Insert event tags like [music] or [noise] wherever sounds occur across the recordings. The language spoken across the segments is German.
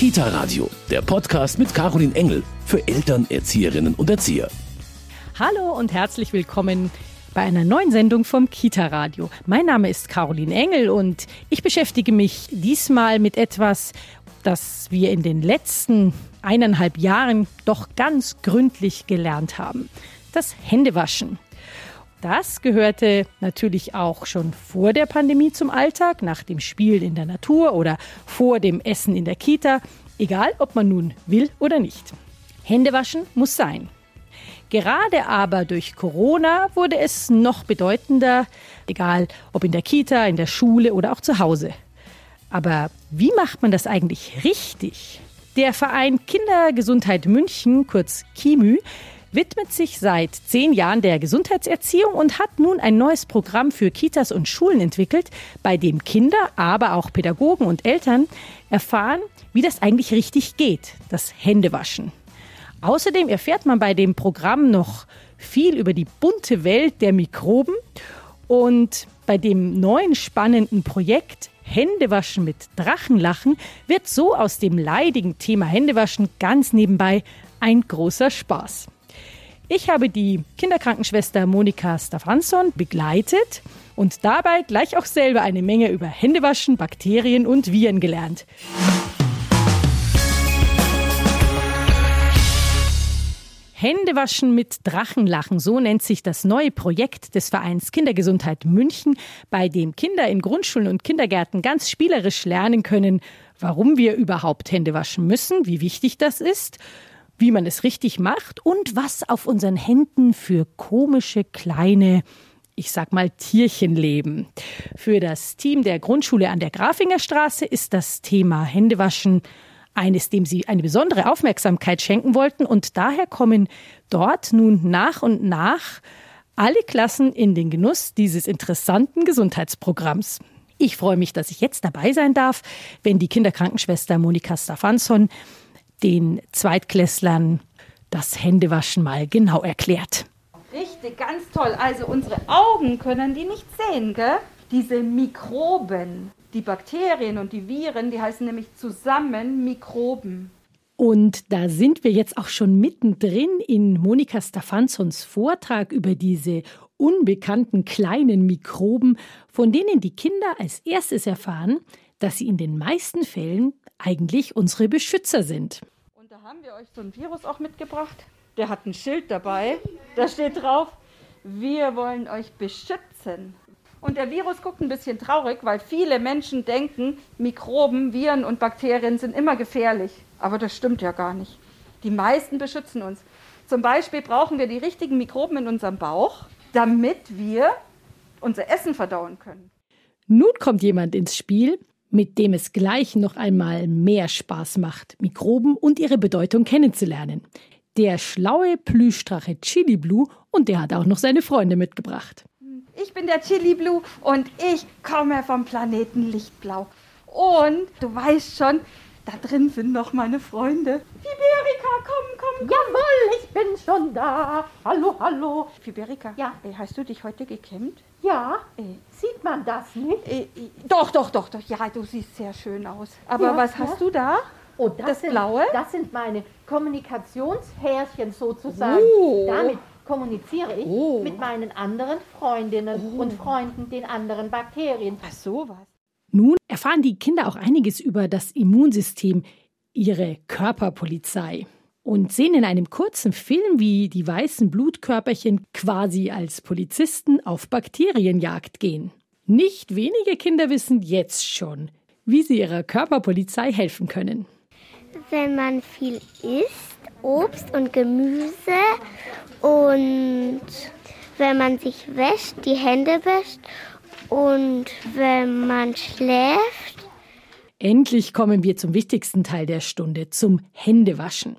Kita Radio, der Podcast mit Caroline Engel für Eltern, Erzieherinnen und Erzieher. Hallo und herzlich willkommen bei einer neuen Sendung vom Kita Radio. Mein Name ist Caroline Engel und ich beschäftige mich diesmal mit etwas, das wir in den letzten eineinhalb Jahren doch ganz gründlich gelernt haben. Das Händewaschen. Das gehörte natürlich auch schon vor der Pandemie zum Alltag, nach dem Spielen in der Natur oder vor dem Essen in der Kita, egal ob man nun will oder nicht. Händewaschen muss sein. Gerade aber durch Corona wurde es noch bedeutender, egal ob in der Kita, in der Schule oder auch zu Hause. Aber wie macht man das eigentlich richtig? Der Verein Kindergesundheit München, kurz KIMÜ, widmet sich seit zehn Jahren der Gesundheitserziehung und hat nun ein neues Programm für Kitas und Schulen entwickelt, bei dem Kinder, aber auch Pädagogen und Eltern erfahren, wie das eigentlich richtig geht, das Händewaschen. Außerdem erfährt man bei dem Programm noch viel über die bunte Welt der Mikroben und bei dem neuen spannenden Projekt Händewaschen mit Drachenlachen wird so aus dem leidigen Thema Händewaschen ganz nebenbei ein großer Spaß. Ich habe die Kinderkrankenschwester Monika Stefansson begleitet und dabei gleich auch selber eine Menge über Händewaschen, Bakterien und Viren gelernt. Händewaschen mit Drachenlachen, so nennt sich das neue Projekt des Vereins Kindergesundheit München, bei dem Kinder in Grundschulen und Kindergärten ganz spielerisch lernen können, warum wir überhaupt Hände waschen müssen, wie wichtig das ist wie man es richtig macht und was auf unseren Händen für komische kleine ich sag mal Tierchen leben. Für das Team der Grundschule an der Grafingerstraße ist das Thema Händewaschen eines, dem sie eine besondere Aufmerksamkeit schenken wollten und daher kommen dort nun nach und nach alle Klassen in den Genuss dieses interessanten Gesundheitsprogramms. Ich freue mich, dass ich jetzt dabei sein darf, wenn die Kinderkrankenschwester Monika Stefansson den Zweitklässlern das Händewaschen mal genau erklärt. Richtig, ganz toll. Also unsere Augen können die nicht sehen, gell? Diese Mikroben, die Bakterien und die Viren, die heißen nämlich zusammen Mikroben. Und da sind wir jetzt auch schon mittendrin in Monika Stefansons Vortrag über diese unbekannten kleinen Mikroben, von denen die Kinder als erstes erfahren, dass sie in den meisten Fällen eigentlich unsere Beschützer sind. Und da haben wir euch so ein Virus auch mitgebracht. Der hat ein Schild dabei. Da steht drauf, wir wollen euch beschützen. Und der Virus guckt ein bisschen traurig, weil viele Menschen denken, Mikroben, Viren und Bakterien sind immer gefährlich. Aber das stimmt ja gar nicht. Die meisten beschützen uns. Zum Beispiel brauchen wir die richtigen Mikroben in unserem Bauch, damit wir unser Essen verdauen können. Nun kommt jemand ins Spiel, mit dem es gleich noch einmal mehr Spaß macht, Mikroben und ihre Bedeutung kennenzulernen. Der schlaue Plüschdrache Chili Blue und der hat auch noch seine Freunde mitgebracht. Ich bin der Chili Blue und ich komme vom Planeten Lichtblau. Und du weißt schon, da drin sind noch meine Freunde. Fiberica, komm, komm, komm. Jawohl, ich bin schon da. Hallo, hallo. Fiberica, Ja. äh, hast du dich heute gekämmt? Ja, Äh, sieht man das nicht? äh, äh, doch, doch, doch, doch. Ja, du siehst sehr schön aus. Aber Ja, was ja. hast du da? Oh, das, Das sind, Blaue? Das sind meine Kommunikationshärchen sozusagen. Oh. Damit kommuniziere ich Oh. mit meinen anderen Freundinnen und Freunden, den anderen Bakterien. Ach, sowas. Nun erfahren die Kinder auch einiges über das Immunsystem, ihre Körperpolizei. Und sehen in einem kurzen Film, wie die weißen Blutkörperchen quasi als Polizisten auf Bakterienjagd gehen. Nicht wenige Kinder wissen jetzt schon, wie sie ihrer Körperpolizei helfen können. wenn man viel isst, Obst und Gemüse und wenn man sich wäscht, die Hände wäscht und wenn man schläft. Endlich kommen wir zum wichtigsten Teil der Stunde, zum Händewaschen.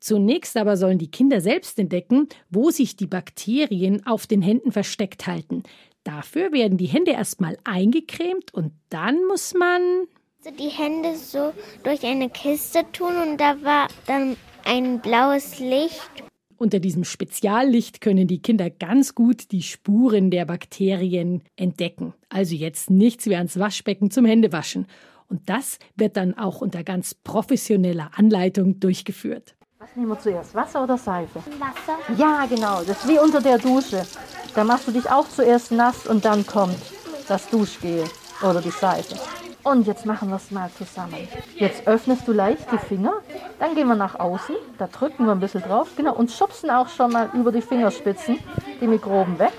Zunächst aber sollen die Kinder selbst entdecken, wo sich die Bakterien auf den Händen versteckt halten. Dafür werden die Hände erstmal eingecremt und dann muss man So die Hände so durch eine Kiste tun und da war dann ein blaues Licht. Unter diesem Speziallicht können die Kinder ganz gut die Spuren der Bakterien entdecken. Also jetzt nichts wie ans Waschbecken zum Händewaschen. Und das wird dann auch unter ganz professioneller Anleitung durchgeführt. Was nehmen wir zuerst, Wasser oder Seife? Wasser. Ja, genau, das ist wie unter der Dusche. Da machst du dich auch zuerst nass und dann kommt das Duschgel oder die Seife. Und jetzt machen wir es mal zusammen. Jetzt öffnest du leicht die Finger, dann gehen wir nach außen, da drücken wir ein bisschen drauf, genau, und schubsen auch schon mal über die Fingerspitzen die Mikroben weg.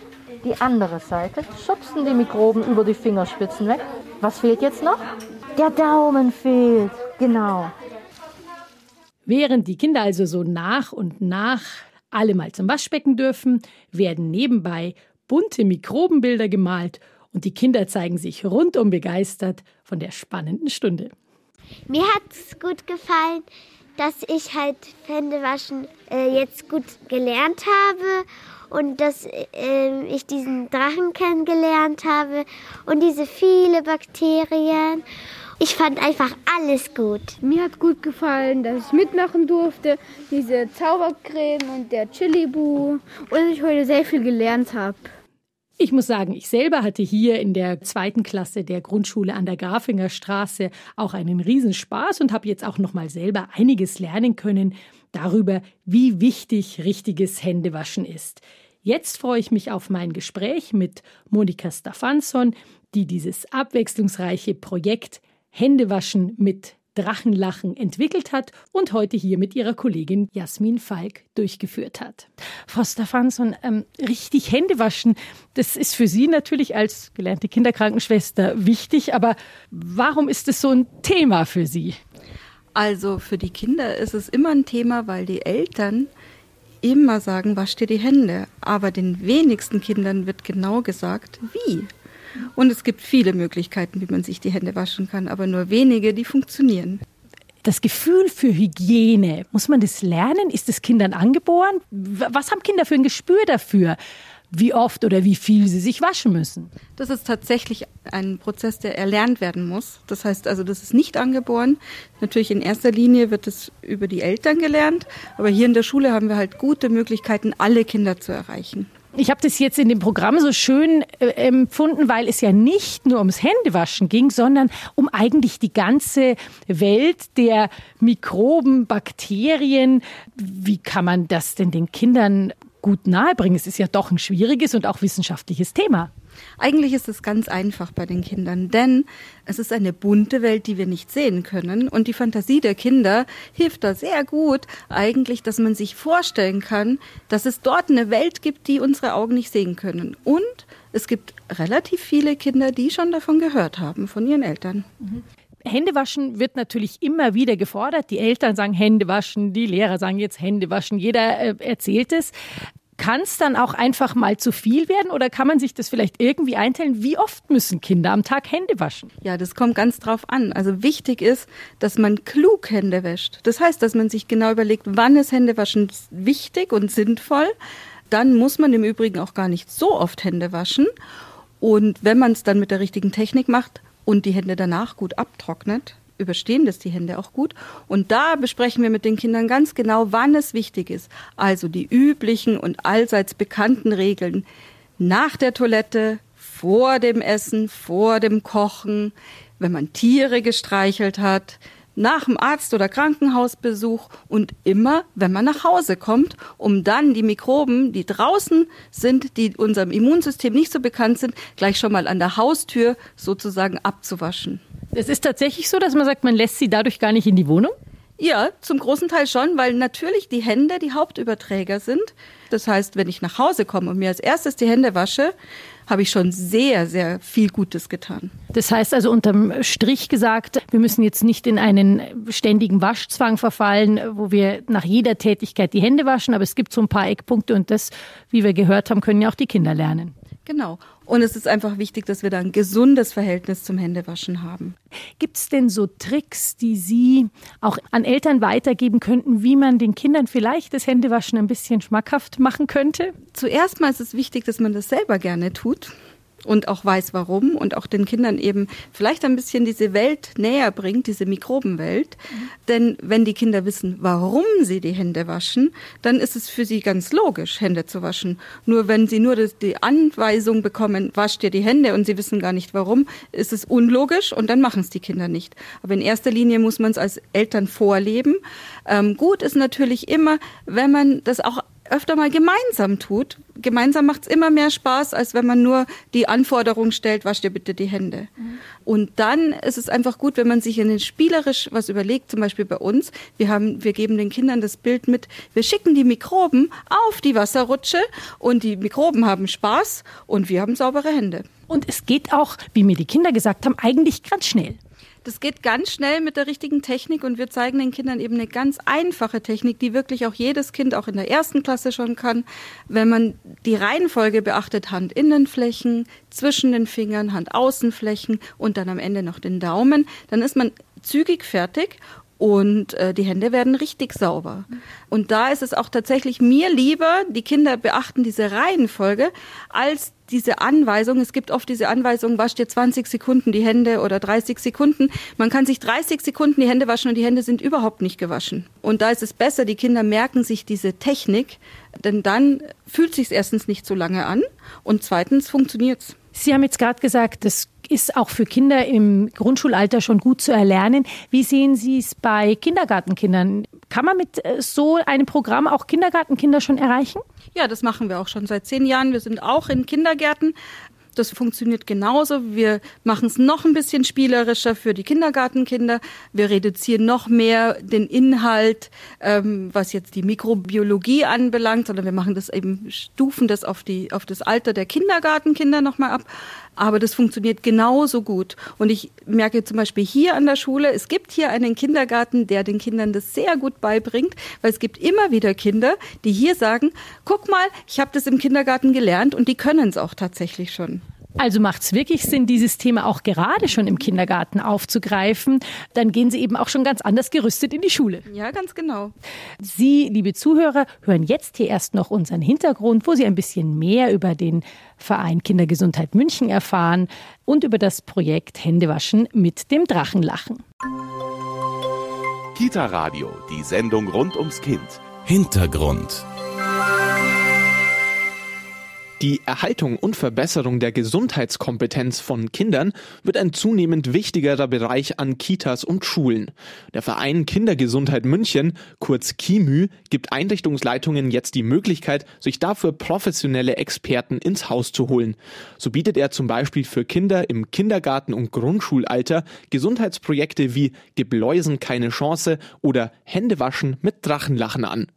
Die andere Seite, schubsen die Mikroben über die Fingerspitzen weg. Was fehlt jetzt noch? Der Daumen fehlt, genau. Während die Kinder also so nach und nach alle mal zum Waschbecken dürfen, werden nebenbei bunte Mikrobenbilder gemalt und die Kinder zeigen sich rundum begeistert von der spannenden Stunde. Mir hat es gut gefallen, dass ich halt Händewaschen äh, jetzt gut gelernt habe und dass äh, ich diesen Drachen kennengelernt habe und diese viele Bakterien. Ich fand einfach alles gut. Mir hat gut gefallen, dass ich mitmachen durfte, diese Zaubercreme und der Chili-Bu und dass ich heute sehr viel gelernt habe. Ich muss sagen, ich selber hatte hier in der zweiten Klasse der Grundschule an der Grafinger Straße auch einen Riesenspaß und habe jetzt auch noch mal selber einiges lernen können darüber, wie wichtig richtiges Händewaschen ist. Jetzt freue ich mich auf mein Gespräch mit Monika Stefansson, die dieses abwechslungsreiche Projekt Händewaschen mit Drachenlachen entwickelt hat und heute hier mit ihrer Kollegin Jasmin Falk durchgeführt hat. Frau Stefansson, ähm, richtig Hände waschen, das ist für Sie natürlich als gelernte Kinderkrankenschwester wichtig, aber warum ist es so ein Thema für Sie? Also für die Kinder ist es immer ein Thema, weil die Eltern immer sagen, wasch dir die Hände. Aber den wenigsten Kindern wird genau gesagt, wie. Und es gibt viele Möglichkeiten, wie man sich die Hände waschen kann, aber nur wenige, die funktionieren. Das Gefühl für Hygiene, muss man das lernen? Ist es Kindern angeboren? Was haben Kinder für ein Gespür dafür? wie oft oder wie viel sie sich waschen müssen. Das ist tatsächlich ein Prozess, der erlernt werden muss. Das heißt also, das ist nicht angeboren. Natürlich in erster Linie wird es über die Eltern gelernt, aber hier in der Schule haben wir halt gute Möglichkeiten, alle Kinder zu erreichen. Ich habe das jetzt in dem Programm so schön äh, empfunden, weil es ja nicht nur ums Händewaschen ging, sondern um eigentlich die ganze Welt der Mikroben, Bakterien. Wie kann man das denn den Kindern gut nahebringen? Es ist ja doch ein schwieriges und auch wissenschaftliches Thema. Eigentlich ist es ganz einfach bei den Kindern, denn es ist eine bunte Welt, die wir nicht sehen können. Und die Fantasie der Kinder hilft da sehr gut, eigentlich, dass man sich vorstellen kann, dass es dort eine Welt gibt, die unsere Augen nicht sehen können. Und es gibt relativ viele Kinder, die schon davon gehört haben, von ihren Eltern. Mhm. Händewaschen wird natürlich immer wieder gefordert. Die Eltern sagen Händewaschen, die Lehrer sagen jetzt Händewaschen, jeder äh, erzählt es. Kann es dann auch einfach mal zu viel werden oder kann man sich das vielleicht irgendwie einteilen? Wie oft müssen Kinder am Tag Hände waschen? Ja, das kommt ganz drauf an. Also wichtig ist, dass man klug Hände wäscht. Das heißt, dass man sich genau überlegt, wann ist Händewaschen wichtig und sinnvoll. Dann muss man im Übrigen auch gar nicht so oft Hände waschen. Und wenn man es dann mit der richtigen Technik macht und die Hände danach gut abtrocknet, überstehen das die Hände auch gut. Und da besprechen wir mit den Kindern ganz genau, wann es wichtig ist. Also die üblichen und allseits bekannten Regeln nach der Toilette, vor dem Essen, vor dem Kochen, wenn man Tiere gestreichelt hat, nach dem Arzt- oder Krankenhausbesuch und immer, wenn man nach Hause kommt, um dann die Mikroben, die draußen sind, die unserem Immunsystem nicht so bekannt sind, gleich schon mal an der Haustür sozusagen abzuwaschen. Es ist tatsächlich so, dass man sagt, man lässt sie dadurch gar nicht in die Wohnung? Ja, zum großen Teil schon, weil natürlich die Hände die Hauptüberträger sind. Das heißt, wenn ich nach Hause komme und mir als erstes die Hände wasche, habe ich schon sehr, sehr viel Gutes getan. Das heißt also unterm Strich gesagt, wir müssen jetzt nicht in einen ständigen Waschzwang verfallen, wo wir nach jeder Tätigkeit die Hände waschen, aber es gibt so ein paar Eckpunkte und das, wie wir gehört haben, können ja auch die Kinder lernen. Genau. Und es ist einfach wichtig, dass wir da ein gesundes Verhältnis zum Händewaschen haben. Gibt es denn so Tricks, die Sie auch an Eltern weitergeben könnten, wie man den Kindern vielleicht das Händewaschen ein bisschen schmackhaft machen könnte? Zuerst mal ist es wichtig, dass man das selber gerne tut. Und auch weiß warum und auch den Kindern eben vielleicht ein bisschen diese Welt näher bringt, diese Mikrobenwelt. Mhm. Denn wenn die Kinder wissen, warum sie die Hände waschen, dann ist es für sie ganz logisch, Hände zu waschen. Nur wenn sie nur die Anweisung bekommen, wasch dir die Hände und sie wissen gar nicht warum, ist es unlogisch und dann machen es die Kinder nicht. Aber in erster Linie muss man es als Eltern vorleben. Ähm, gut ist natürlich immer, wenn man das auch öfter mal gemeinsam tut. Gemeinsam macht es immer mehr Spaß, als wenn man nur die Anforderung stellt, wasch dir bitte die Hände. Mhm. Und dann ist es einfach gut, wenn man sich in den spielerisch was überlegt, zum Beispiel bei uns. Wir haben, wir geben den Kindern das Bild mit, wir schicken die Mikroben auf die Wasserrutsche und die Mikroben haben Spaß und wir haben saubere Hände. Und es geht auch, wie mir die Kinder gesagt haben, eigentlich ganz schnell. Das geht ganz schnell mit der richtigen Technik und wir zeigen den Kindern eben eine ganz einfache Technik, die wirklich auch jedes Kind auch in der ersten Klasse schon kann. Wenn man die Reihenfolge beachtet, Handinnenflächen, zwischen den Fingern, Handaußenflächen und dann am Ende noch den Daumen, dann ist man zügig fertig und äh, die Hände werden richtig sauber. Und da ist es auch tatsächlich mir lieber, die Kinder beachten diese Reihenfolge, als diese Anweisung. Es gibt oft diese Anweisung, wasch dir 20 Sekunden die Hände oder 30 Sekunden. Man kann sich 30 Sekunden die Hände waschen und die Hände sind überhaupt nicht gewaschen. Und da ist es besser, die Kinder merken sich diese Technik, denn dann fühlt sich erstens nicht so lange an und zweitens funktioniert's. Sie haben jetzt gerade gesagt, das ist auch für Kinder im Grundschulalter schon gut zu erlernen. Wie sehen Sie es bei Kindergartenkindern? Kann man mit äh, so einem Programm auch Kindergartenkinder schon erreichen? Ja, das machen wir auch schon seit zehn Jahren. Wir sind auch in Kindergärten. Das funktioniert genauso. Wir machen es noch ein bisschen spielerischer für die Kindergartenkinder. Wir reduzieren noch mehr den Inhalt, ähm, was jetzt die Mikrobiologie anbelangt, sondern wir machen das eben, stufen das auf die, auf das Alter der Kindergartenkinder nochmal ab. Aber das funktioniert genauso gut. Und ich merke zum Beispiel hier an der Schule, es gibt hier einen Kindergarten, der den Kindern das sehr gut beibringt, weil es gibt immer wieder Kinder, die hier sagen, guck mal, ich habe das im Kindergarten gelernt und die können es auch tatsächlich schon. Also macht es wirklich Sinn, dieses Thema auch gerade schon im Kindergarten aufzugreifen. Dann gehen Sie eben auch schon ganz anders gerüstet in die Schule. Ja, ganz genau. Sie, liebe Zuhörer, hören jetzt hier erst noch unseren Hintergrund, wo Sie ein bisschen mehr über den Verein Kindergesundheit München erfahren und über das Projekt Händewaschen mit dem Drachenlachen. Kita Radio, die Sendung rund ums Kind. Hintergrund. Die Erhaltung und Verbesserung der Gesundheitskompetenz von Kindern wird ein zunehmend wichtigerer Bereich an Kitas und Schulen. Der Verein Kindergesundheit München, kurz KIMÜ, gibt Einrichtungsleitungen jetzt die Möglichkeit, sich dafür professionelle Experten ins Haus zu holen. So bietet er zum Beispiel für Kinder im Kindergarten- und Grundschulalter Gesundheitsprojekte wie Gebläusen keine Chance oder Händewaschen mit Drachenlachen an.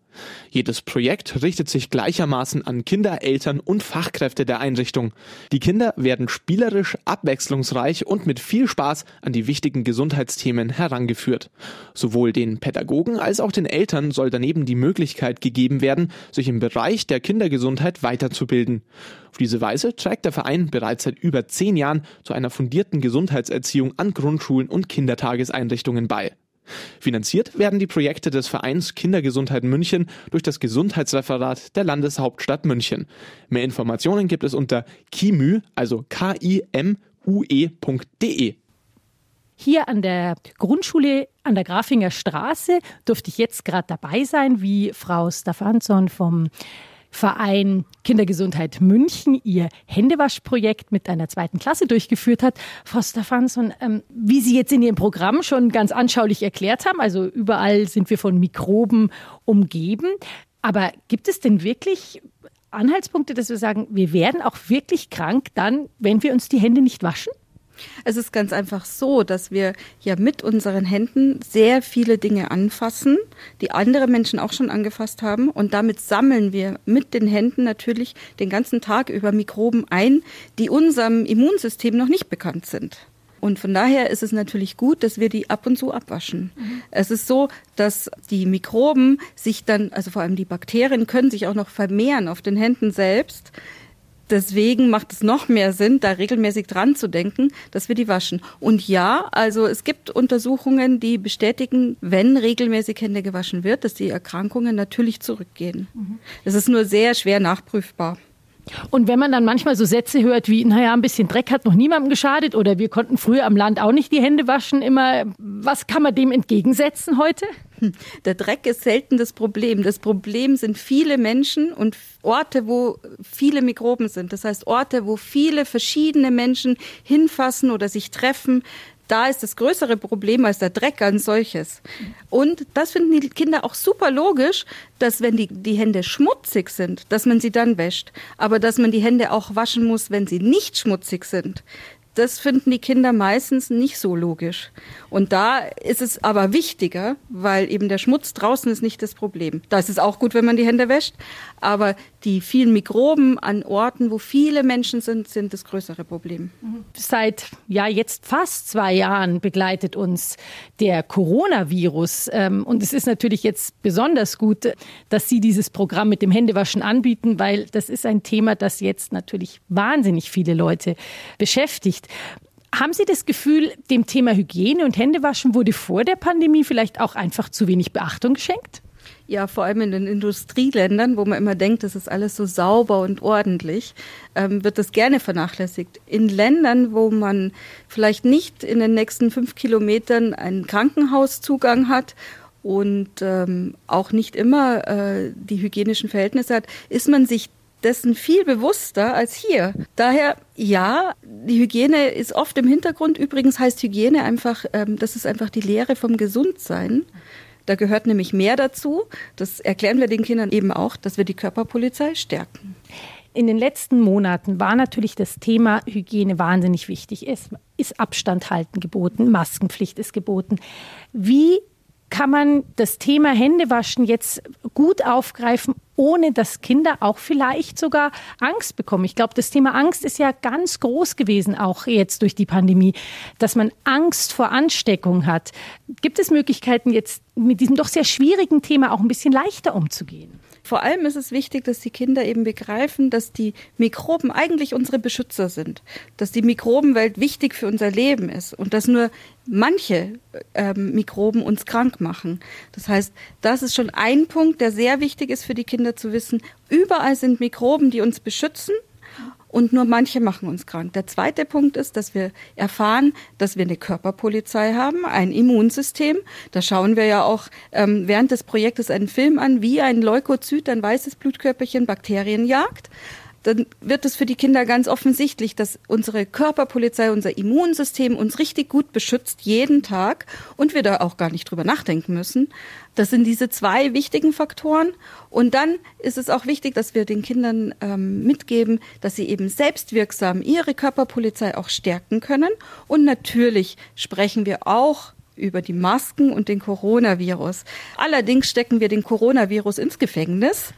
Jedes Projekt richtet sich gleichermaßen an Kinder, Eltern und Fachkräfte der Einrichtung. Die Kinder werden spielerisch, abwechslungsreich und mit viel Spaß an die wichtigen Gesundheitsthemen herangeführt. Sowohl den Pädagogen als auch den Eltern soll daneben die Möglichkeit gegeben werden, sich im Bereich der Kindergesundheit weiterzubilden. Auf diese Weise trägt der Verein bereits seit über zehn Jahren zu einer fundierten Gesundheitserziehung an Grundschulen und Kindertageseinrichtungen bei. Finanziert werden die Projekte des Vereins Kindergesundheit München durch das Gesundheitsreferat der Landeshauptstadt München. Mehr Informationen gibt es unter kimü, also k-i-m-u-e.de. Hier an der Grundschule an der Grafinger Straße durfte ich jetzt gerade dabei sein, wie Frau Staffanson vom Verein Kindergesundheit München ihr Händewaschprojekt mit einer zweiten Klasse durchgeführt hat. Frau Stefansson, ähm, wie Sie jetzt in Ihrem Programm schon ganz anschaulich erklärt haben, also überall sind wir von Mikroben umgeben. Aber gibt es denn wirklich Anhaltspunkte, dass wir sagen, wir werden auch wirklich krank dann, wenn wir uns die Hände nicht waschen? Es ist ganz einfach so, dass wir ja mit unseren Händen sehr viele Dinge anfassen, die andere Menschen auch schon angefasst haben. Und damit sammeln wir mit den Händen natürlich den ganzen Tag über Mikroben ein, die unserem Immunsystem noch nicht bekannt sind. Und von daher ist es natürlich gut, dass wir die ab und zu abwaschen. Mhm. Es ist so, dass die Mikroben sich dann, also vor allem die Bakterien, können sich auch noch vermehren auf den Händen selbst. Deswegen macht es noch mehr Sinn, da regelmäßig dran zu denken, dass wir die waschen. Und ja, also es gibt Untersuchungen, die bestätigen, wenn regelmäßig Hände gewaschen wird, dass die Erkrankungen natürlich zurückgehen. Mhm. Es ist nur sehr schwer nachprüfbar. Und wenn man dann manchmal so Sätze hört wie, naja, ein bisschen Dreck hat noch niemandem geschadet oder wir konnten früher am Land auch nicht die Hände waschen, immer, was kann man dem entgegensetzen heute? [laughs] Der Dreck ist selten das Problem. Das Problem sind viele Menschen und Orte, wo viele Mikroben sind. Das heißt Orte, wo viele verschiedene Menschen hinfassen oder sich treffen da ist das größere Problem als der Dreck als solches. Und das finden die Kinder auch super logisch, dass wenn die, die Hände schmutzig sind, dass man sie dann wäscht. Aber dass man die Hände auch waschen muss, wenn sie nicht schmutzig sind das finden die Kinder meistens nicht so logisch. Und da ist es aber wichtiger, weil eben der Schmutz draußen ist nicht das Problem. Da ist es auch gut, wenn man die Hände wäscht, aber die vielen Mikroben an Orten, wo viele Menschen sind, sind das größere Problem. Seit ja jetzt fast zwei Jahren begleitet uns der Coronavirus. Ähm, und es ist natürlich jetzt besonders gut, dass Sie dieses Programm mit dem Händewaschen anbieten, weil das ist ein Thema, das jetzt natürlich wahnsinnig viele Leute beschäftigt. Haben Sie das Gefühl, dem Thema Hygiene und Händewaschen wurde vor der Pandemie vielleicht auch einfach zu wenig Beachtung geschenkt? Ja, vor allem in den Industrieländern, wo man immer denkt, das ist alles so sauber und ordentlich, ähm, wird das gerne vernachlässigt. In Ländern, wo man vielleicht nicht in den nächsten fünf Kilometern einen Krankenhauszugang hat und ähm, auch nicht immer äh, die hygienischen Verhältnisse hat, ist man sich dessen viel bewusster als hier. Daher, ja, die Hygiene ist oft im Hintergrund. Übrigens heißt Hygiene einfach, ähm, das ist einfach die Lehre vom Gesundsein. Da gehört nämlich mehr dazu. Das erklären wir den Kindern eben auch, dass wir die Körperpolizei stärken. In den letzten Monaten war natürlich das Thema Hygiene wahnsinnig wichtig. Es ist Abstand halten geboten, Maskenpflicht ist geboten. Wie kann man das Thema Händewaschen jetzt gut aufgreifen, ohne dass Kinder auch vielleicht sogar Angst bekommen. Ich glaube, das Thema Angst ist ja ganz groß gewesen, auch jetzt durch die Pandemie, dass man Angst vor Ansteckung hat. Gibt es Möglichkeiten, jetzt mit diesem doch sehr schwierigen Thema auch ein bisschen leichter umzugehen? Vor allem ist es wichtig, dass die Kinder eben begreifen, dass die Mikroben eigentlich unsere Beschützer sind, dass die Mikrobenwelt wichtig für unser Leben ist und dass nur manche ähm, Mikroben uns krank machen. Das heißt, das ist schon ein Punkt, der sehr wichtig ist für die Kinder zu wissen. Überall sind Mikroben, die uns beschützen und nur manche machen uns krank. Der zweite Punkt ist, dass wir erfahren, dass wir eine Körperpolizei haben, ein Immunsystem. Da schauen wir ja auch ähm, während des Projektes einen Film an, wie ein Leukozyt, ein weißes Blutkörperchen, Bakterien jagt dann wird es für die Kinder ganz offensichtlich, dass unsere Körperpolizei, unser Immunsystem uns richtig gut beschützt jeden Tag und wir da auch gar nicht drüber nachdenken müssen. Das sind diese zwei wichtigen Faktoren. Und dann ist es auch wichtig, dass wir den Kindern ähm, mitgeben, dass sie eben selbstwirksam ihre Körperpolizei auch stärken können. Und natürlich sprechen wir auch über die Masken und den Coronavirus. Allerdings stecken wir den Coronavirus ins Gefängnis.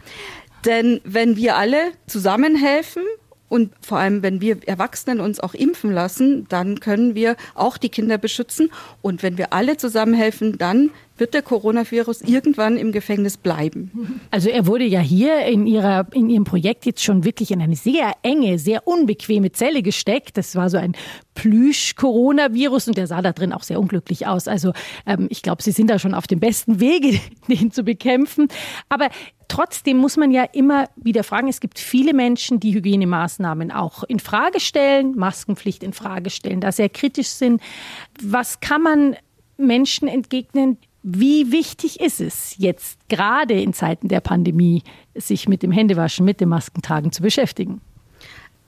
Denn wenn wir alle zusammenhelfen und vor allem, wenn wir Erwachsenen uns auch impfen lassen, dann können wir auch die Kinder beschützen. Und wenn wir alle zusammenhelfen, dann wird der Coronavirus irgendwann im Gefängnis bleiben. Also er wurde ja hier in, ihrer, in Ihrem Projekt jetzt schon wirklich in eine sehr enge, sehr unbequeme Zelle gesteckt. Das war so ein Plüsch-Coronavirus und der sah da drin auch sehr unglücklich aus. Also ähm, ich glaube, Sie sind da schon auf dem besten Wege, [laughs] den zu bekämpfen. Aber trotzdem muss man ja immer wieder fragen, es gibt viele Menschen, die Hygienemaßnahmen auch in Frage stellen, Maskenpflicht in Frage stellen, da sehr kritisch sind. Was kann man Menschen entgegnen, wie wichtig ist es jetzt gerade in Zeiten der Pandemie, sich mit dem Händewaschen, mit dem Maskentragen zu beschäftigen?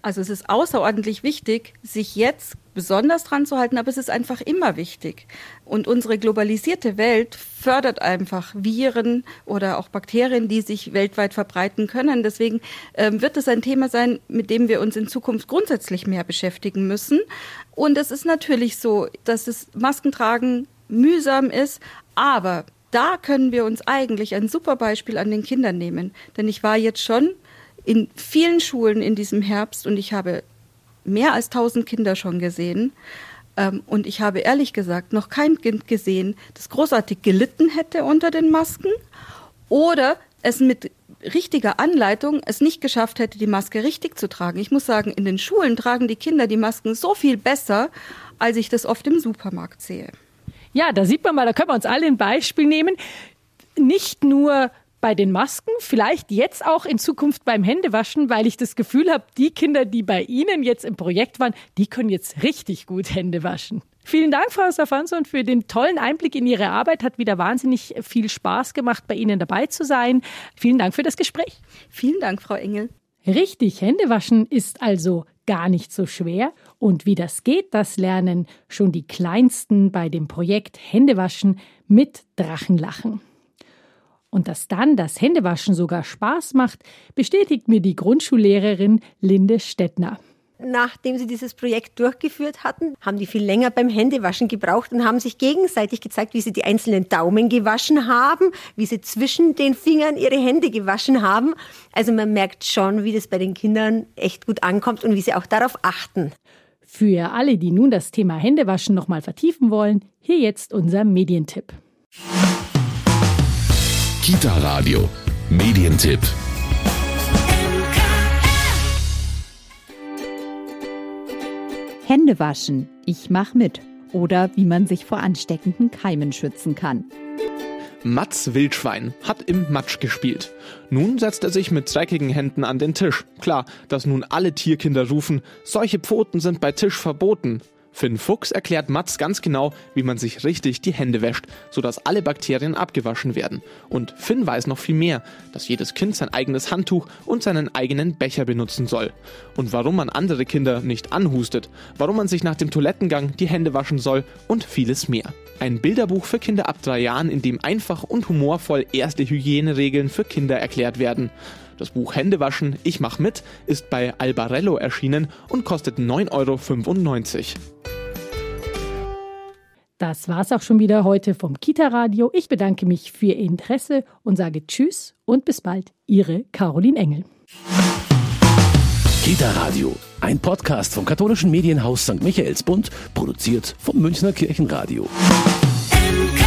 Also es ist außerordentlich wichtig, sich jetzt besonders dran zu halten, aber es ist einfach immer wichtig. Und unsere globalisierte Welt fördert einfach Viren oder auch Bakterien, die sich weltweit verbreiten können. Deswegen ähm, wird es ein Thema sein, mit dem wir uns in Zukunft grundsätzlich mehr beschäftigen müssen. Und es ist natürlich so, dass das Maskentragen mühsam ist, aber da können wir uns eigentlich ein super Beispiel an den Kindern nehmen. Denn ich war jetzt schon in vielen Schulen in diesem Herbst und ich habe mehr als tausend Kinder schon gesehen. Ähm, und ich habe ehrlich gesagt noch kein Kind gesehen, das großartig gelitten hätte unter den Masken oder es mit richtiger Anleitung es nicht geschafft hätte, die Maske richtig zu tragen. Ich muss sagen, in den Schulen tragen die Kinder die Masken so viel besser, als ich das oft im Supermarkt sehe. Ja, da sieht man mal, da können wir uns alle ein Beispiel nehmen. Nicht nur bei den Masken, vielleicht jetzt auch in Zukunft beim Händewaschen, weil ich das Gefühl habe, die Kinder, die bei Ihnen jetzt im Projekt waren, die können jetzt richtig gut Hände waschen. Vielen Dank, Frau Safanson, für den tollen Einblick in Ihre Arbeit. Hat wieder wahnsinnig viel Spaß gemacht, bei Ihnen dabei zu sein. Vielen Dank für das Gespräch. Vielen Dank, Frau Engel. Richtig Händewaschen ist also gar nicht so schwer. Und wie das geht, das lernen schon die Kleinsten bei dem Projekt Händewaschen mit Drachenlachen. Und dass dann das Händewaschen sogar Spaß macht, bestätigt mir die Grundschullehrerin Linde Stettner nachdem sie dieses Projekt durchgeführt hatten, haben die viel länger beim Händewaschen gebraucht und haben sich gegenseitig gezeigt, wie sie die einzelnen Daumen gewaschen haben, wie sie zwischen den Fingern ihre Hände gewaschen haben. Also man merkt schon, wie das bei den Kindern echt gut ankommt und wie sie auch darauf achten. Für alle, die nun das Thema Händewaschen nochmal vertiefen wollen, hier jetzt unser Medientipp. Kita Radio, Medientipp. Hände waschen. Ich mach mit. Oder wie man sich vor ansteckenden Keimen schützen kann. Mats Wildschwein hat im Matsch gespielt. Nun setzt er sich mit dreckigen Händen an den Tisch. Klar, dass nun alle Tierkinder rufen, solche Pfoten sind bei Tisch verboten. Finn Fuchs erklärt Mats ganz genau, wie man sich richtig die Hände wäscht, sodass alle Bakterien abgewaschen werden. Und Finn weiß noch viel mehr, dass jedes Kind sein eigenes Handtuch und seinen eigenen Becher benutzen soll. Und warum man andere Kinder nicht anhustet, warum man sich nach dem Toilettengang die Hände waschen soll und vieles mehr. Ein Bilderbuch für Kinder ab drei Jahren, in dem einfach und humorvoll erste Hygieneregeln für Kinder erklärt werden. Das Buch Händewaschen, ich mach mit, ist bei Albarello erschienen und kostet 9,95 Euro. Das war's auch schon wieder heute vom Kita Radio. Ich bedanke mich für Ihr Interesse und sage Tschüss und bis bald. Ihre Caroline Engel. Kita Radio, ein Podcast vom katholischen Medienhaus St. Michaelsbund, produziert vom Münchner Kirchenradio. MK